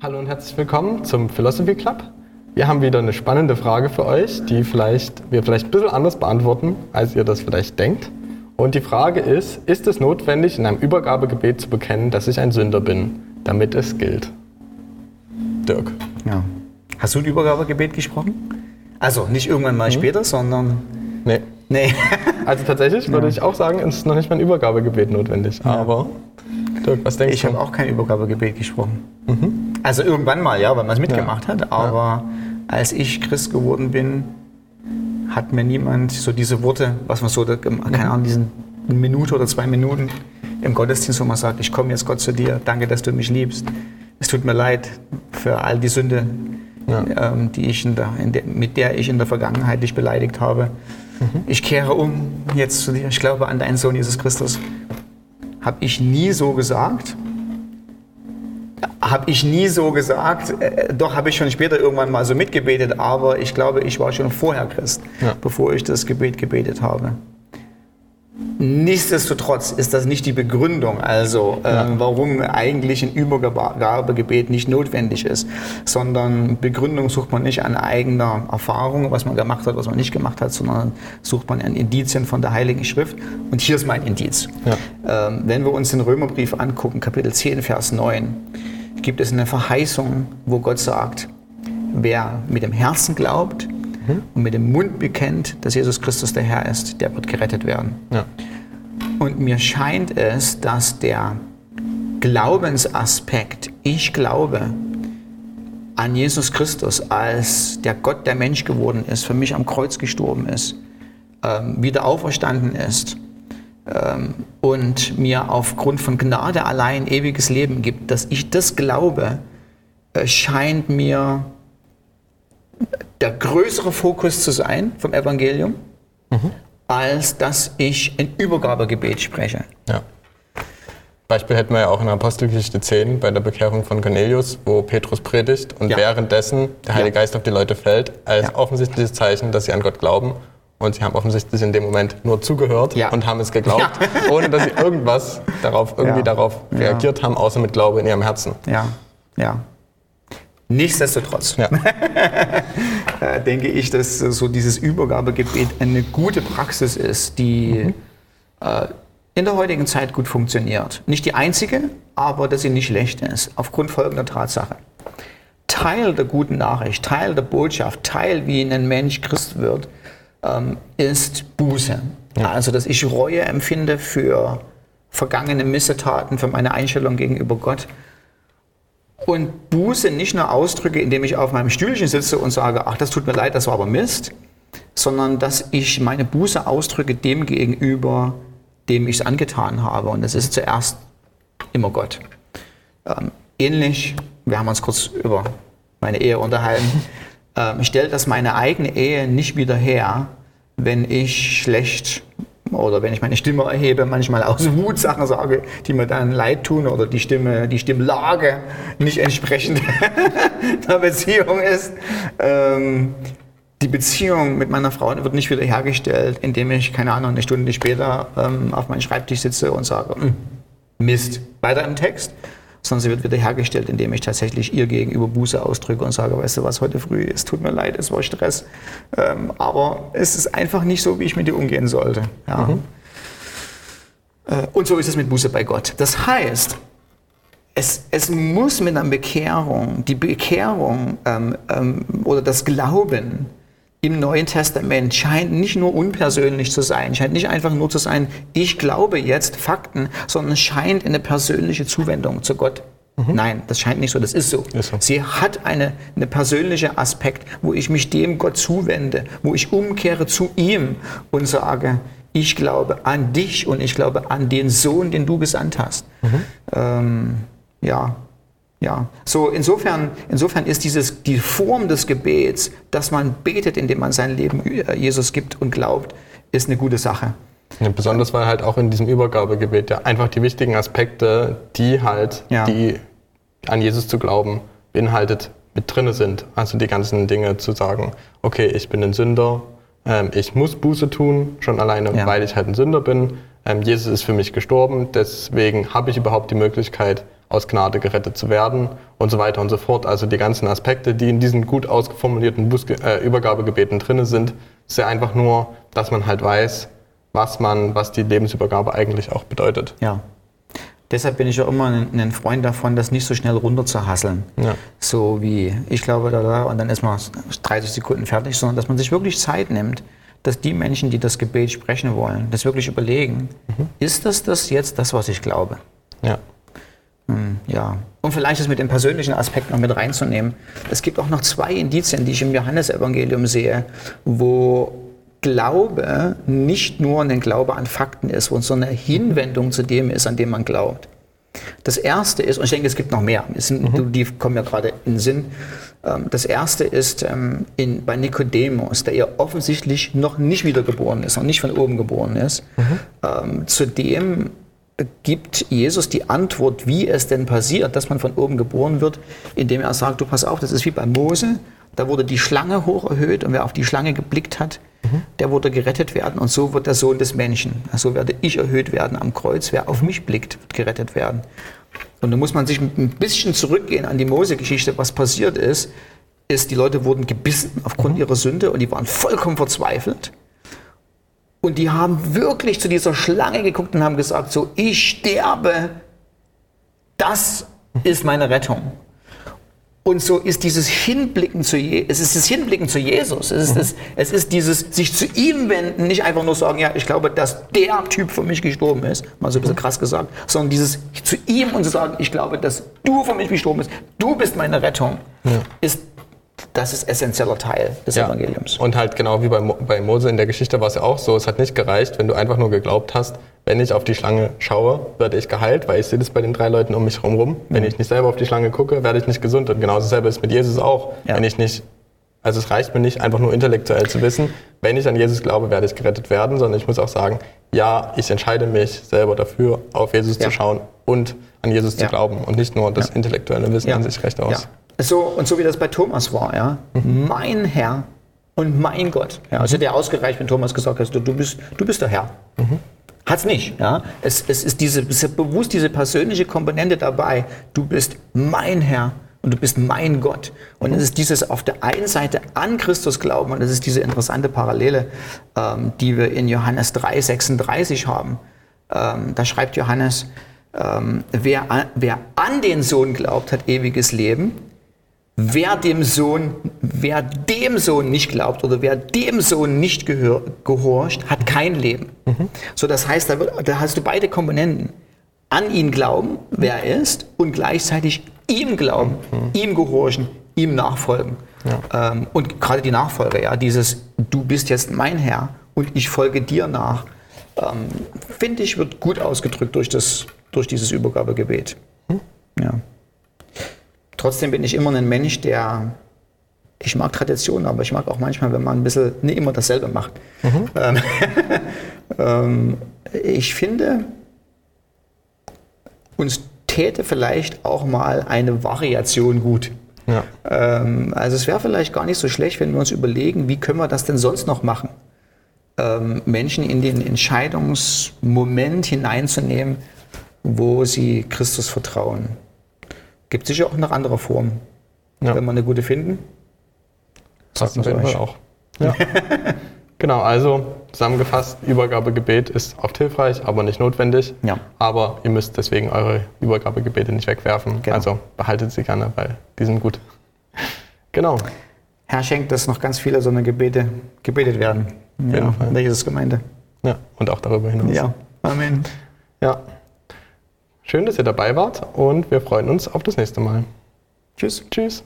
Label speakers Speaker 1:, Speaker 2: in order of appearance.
Speaker 1: Hallo und herzlich willkommen zum Philosophy Club. Wir haben wieder eine spannende Frage für euch, die vielleicht, wir vielleicht ein bisschen anders beantworten, als ihr das vielleicht denkt. Und die Frage ist, ist es notwendig, in einem Übergabegebet zu bekennen, dass ich ein Sünder bin, damit es gilt? Dirk.
Speaker 2: Ja. Hast du ein Übergabegebet gesprochen? Also nicht irgendwann mal später, sondern.
Speaker 1: Nee.
Speaker 2: Nee.
Speaker 1: Also tatsächlich würde ich auch sagen, es ist noch nicht mal ein Übergabegebet notwendig. Aber, Dirk, was denkst
Speaker 2: Ich
Speaker 1: du?
Speaker 2: habe auch kein Übergabegebet gesprochen. Also irgendwann mal, ja, weil man es mitgemacht hat. Aber als ich Christ geworden bin, hat mir niemand so diese Worte, was man so, keine Ahnung, diesen Minute oder zwei Minuten im Gottesdienst, wo man sagt, ich komme jetzt Gott zu dir, danke, dass du mich liebst. Es tut mir leid für all die Sünde,
Speaker 1: Ja.
Speaker 2: ähm, die ich in der, in der, mit der ich in der Vergangenheit dich beleidigt habe. Ich kehre um jetzt zu dir. Ich glaube an deinen Sohn Jesus Christus. Habe ich nie so gesagt. Habe ich nie so gesagt. Äh, doch habe ich schon später irgendwann mal so mitgebetet, aber ich glaube, ich war schon vorher Christ,
Speaker 1: Ja.
Speaker 2: bevor ich das Gebet gebetet habe. Nichtsdestotrotz ist das nicht die Begründung, also äh, warum eigentlich ein Übergabegebet nicht notwendig ist, sondern Begründung sucht man nicht an eigener Erfahrung, was man gemacht hat, was man nicht gemacht hat, sondern sucht man an Indizien von der Heiligen Schrift. Und hier ist mein Indiz. Ähm, wenn wir uns den Römerbrief angucken, Kapitel 10, Vers 9, gibt es eine Verheißung, wo Gott sagt, wer mit dem Herzen glaubt und mit dem Mund bekennt, dass Jesus Christus der Herr ist, der wird gerettet werden.
Speaker 1: Ja.
Speaker 2: Und mir scheint es, dass der Glaubensaspekt, ich glaube an Jesus Christus, als der Gott, der Mensch geworden ist, für mich am Kreuz gestorben ist, ähm, wieder auferstanden ist und mir aufgrund von Gnade allein ewiges Leben gibt, dass ich das glaube, äh, scheint mir der größere Fokus zu sein vom Evangelium, als dass ich ein Übergabegebet spreche.
Speaker 1: Ja. Beispiel hätten wir ja auch in Apostelgeschichte 10 bei der Bekehrung von Cornelius, wo Petrus predigt und
Speaker 2: Ja.
Speaker 1: währenddessen der Heilige
Speaker 2: Ja.
Speaker 1: Geist auf die Leute fällt, als offensichtliches Zeichen, dass sie an Gott glauben. Und sie haben offensichtlich in dem Moment nur zugehört
Speaker 2: Ja.
Speaker 1: und haben es geglaubt, ohne dass sie irgendwas darauf, irgendwie
Speaker 2: Ja.
Speaker 1: darauf
Speaker 2: Ja.
Speaker 1: reagiert haben, außer mit Glaube in ihrem Herzen.
Speaker 2: Ja, ja. Nichtsdestotrotz
Speaker 1: Ja.
Speaker 2: äh, denke ich, dass so dieses Übergabegebet eine gute Praxis ist, die äh, in der heutigen Zeit gut funktioniert. Nicht die einzige, aber dass sie nicht schlecht ist, aufgrund folgender Tatsache. Teil der guten Nachricht, Teil der Botschaft, Teil, wie ein Mensch Christ wird, ähm, ist Buße. Also, dass ich Reue empfinde für vergangene Missetaten, für meine Einstellung gegenüber Gott. Und Buße nicht nur ausdrücke, indem ich auf meinem Stühlchen sitze und sage, ach, das tut mir leid, das war aber Mist, sondern dass ich meine Buße ausdrücke dem gegenüber, dem ich es angetan habe. Und das ist zuerst immer Gott. Ähm, ähnlich, wir haben uns kurz über meine Ehe unterhalten, ähm, stellt das meine eigene Ehe nicht wieder her, wenn ich schlecht oder wenn ich meine Stimme erhebe, manchmal aus Wut Sachen sage, die mir dann leid tun oder die Stimme, die Stimmlage nicht entsprechend der Beziehung ist. Ähm, die Beziehung mit meiner Frau wird nicht wieder hergestellt, indem ich, keine Ahnung, eine Stunde später ähm, auf meinem Schreibtisch sitze und sage, "Hm, Mist, weiter im Text, sondern sie wird wieder hergestellt, indem ich tatsächlich ihr gegenüber Buße ausdrücke und sage, weißt du was, heute früh, es tut mir leid, es war Stress, ähm, aber es ist einfach nicht so, wie ich mit dir umgehen sollte. Ja. Äh, und so ist es mit Buße bei Gott. Das heißt, es, es muss mit einer Bekehrung, die Bekehrung ähm, ähm, oder das Glauben im Neuen Testament scheint nicht nur unpersönlich zu sein, scheint nicht einfach nur zu sein, ich glaube jetzt Fakten, sondern es scheint eine persönliche Zuwendung zu Gott. Nein, das scheint nicht so, das ist so.
Speaker 1: Ist so.
Speaker 2: Sie hat eine, eine persönliche Aspekt, wo ich mich dem Gott zuwende, wo ich umkehre zu ihm und sage, ich glaube an dich und ich glaube an den Sohn, den du gesandt hast. Ähm, ja, ja. So insofern, insofern ist dieses die Form des Gebets, dass man betet, indem man sein Leben äh, Jesus gibt und glaubt, ist eine gute Sache.
Speaker 1: Ja, besonders weil halt auch in diesem Übergabegebet ja einfach die wichtigen Aspekte, die halt,
Speaker 2: Ja.
Speaker 1: die an Jesus zu glauben, beinhaltet, mit drinne sind. Also die ganzen Dinge zu sagen, okay, ich bin ein Sünder, ähm, ich muss Buße tun, schon alleine,
Speaker 2: Ja.
Speaker 1: weil ich halt ein Sünder bin. Ähm, Jesus ist für mich gestorben, deswegen habe ich überhaupt die Möglichkeit, aus Gnade gerettet zu werden und so weiter und so fort. Also die ganzen Aspekte, die in diesen gut ausgeformulierten Bußge äh, Übergabegebeten drin sind, ist ja einfach nur, dass man halt weiß, was man, was die Lebensübergabe eigentlich auch bedeutet.
Speaker 2: Ja. Deshalb bin ich ja immer ein, ein Freund davon, das nicht so schnell runterzahasseln.
Speaker 1: Ja.
Speaker 2: So wie, ich glaube, da, da, und dann ist man 30 Sekunden fertig, sondern dass man sich wirklich Zeit nimmt, dass die Menschen, die das Gebet sprechen wollen, das wirklich überlegen, ist das das jetzt das, was ich glaube?
Speaker 1: Ja.
Speaker 2: Hm, Ja. Und vielleicht das mit dem persönlichen Aspekt noch mit reinzunehmen. Es gibt auch noch zwei Indizien, die ich im Johannesevangelium sehe, wo Glaube nicht nur ein Glaube an Fakten ist, sondern eine Hinwendung zu dem ist, an dem man glaubt. Das erste ist, und ich denke, es gibt noch mehr, sind, die kommen ja gerade in den Sinn. Ähm, Das erste ist ähm, in, bei Nikodemus, der ja offensichtlich noch nicht wiedergeboren ist, noch nicht von oben geboren ist. Ähm, Zudem gibt Jesus die Antwort, wie es denn passiert, dass man von oben geboren wird, indem er sagt, du pass auf, das ist wie bei Mose, da wurde die Schlange hoch erhöht und wer auf die Schlange geblickt hat, der wurde gerettet werden und so wird der Sohn des Menschen. So werde ich erhöht werden am Kreuz, wer auf mich blickt, wird gerettet werden. Und da muss man sich ein bisschen zurückgehen an die Mose-Geschichte, was passiert ist, ist, die Leute wurden gebissen aufgrund ihrer Sünde und die waren vollkommen verzweifelt. Und die haben wirklich zu dieser Schlange geguckt und haben gesagt, so, ich sterbe, das ist meine Rettung. Und so ist dieses Hinblicken zu Je es ist das Hinblicken zu Jesus. Es ist, das, es ist dieses sich zu ihm wenden, nicht einfach nur sagen, ja, ich glaube, dass der Typ für mich gestorben ist, mal so ein bisschen krass gesagt, sondern dieses zu ihm und zu sagen, ich glaube, dass du für mich gestorben bist, du bist meine Rettung, ist das ist essentieller Teil des
Speaker 1: Ja.
Speaker 2: Evangeliums.
Speaker 1: Und halt genau wie bei, Mo bei Mose in der Geschichte war es ja auch so, es hat nicht gereicht, wenn du einfach nur geglaubt hast, wenn ich auf die Schlange schaue, werde ich geheilt, weil ich sehe das bei den drei Leuten um mich herum rum. Wenn ich nicht selber auf die Schlange gucke, werde ich nicht gesund. Und genau dasselbe ist mit Jesus auch.
Speaker 2: Ja.
Speaker 1: Wenn ich nicht, also es reicht mir nicht, einfach nur intellektuell zu wissen, wenn ich an Jesus glaube, werde ich gerettet werden, sondern ich muss auch sagen, ja, ich entscheide mich selber dafür, auf Jesus
Speaker 2: Ja.
Speaker 1: zu schauen und an Jesus zu glauben und nicht nur das intellektuelle Wissen an sich recht aus.
Speaker 2: So, und so wie das bei Thomas war, ja. Mein Herr und mein Gott. Ja, also der ausgereicht, wenn Thomas gesagt hat, du, du, bist, du bist der Herr. Hat's nicht. Ja? Es, es ist diese, es ist bewusst diese persönliche Komponente dabei. Du bist mein Herr und du bist mein Gott. Und es ist dieses auf der einen Seite an Christus glauben und das ist diese interessante Parallele, ähm, die wir in Johannes 3, 36 haben. Ähm, da schreibt Johannes, ähm, wer, an, wer an den Sohn glaubt, hat ewiges Leben. Wer dem Sohn, wer dem Sohn nicht glaubt oder wer dem Sohn nicht gehör, gehorcht, hat kein Leben. So, das heißt, da, wird, da hast du beide Komponenten. An ihn glauben, wer er ist, und gleichzeitig ihm glauben, ihm gehorchen, ihm nachfolgen. Ähm, und gerade die Nachfolge, ja, dieses Du bist jetzt mein Herr und ich folge dir nach, ähm, finde ich, wird gut ausgedrückt durch, das, durch dieses Übergabegebet. Ja. Trotzdem bin ich immer ein Mensch, der. Ich mag Traditionen, aber ich mag auch manchmal, wenn man ein bisschen nicht immer dasselbe macht. Ähm, ähm, ich finde, uns täte vielleicht auch mal eine Variation gut.
Speaker 1: Ja.
Speaker 2: Ähm, also es wäre vielleicht gar nicht so schlecht, wenn wir uns überlegen, wie können wir das denn sonst noch machen? Ähm, Menschen in den Entscheidungsmoment hineinzunehmen, wo sie Christus vertrauen. Gibt sicher auch noch andere Formen.
Speaker 1: Ja.
Speaker 2: Wenn wir eine gute finden. Sagt man's
Speaker 1: Fall auch. Ja. genau, also zusammengefasst, Übergabegebet ist oft hilfreich, aber nicht notwendig.
Speaker 2: Ja.
Speaker 1: Aber ihr müsst deswegen eure Übergabegebete nicht wegwerfen.
Speaker 2: Genau.
Speaker 1: Also behaltet sie gerne, weil die sind gut. Genau.
Speaker 2: Herr schenkt, dass noch ganz viele so eine Gebete gebetet werden. Ja, in der Jesus-Gemeinde.
Speaker 1: Ja, und auch darüber hinaus.
Speaker 2: Ja, Amen.
Speaker 1: ja. Schön, dass ihr dabei wart und wir freuen uns auf das nächste Mal.
Speaker 2: Tschüss.
Speaker 1: Tschüss.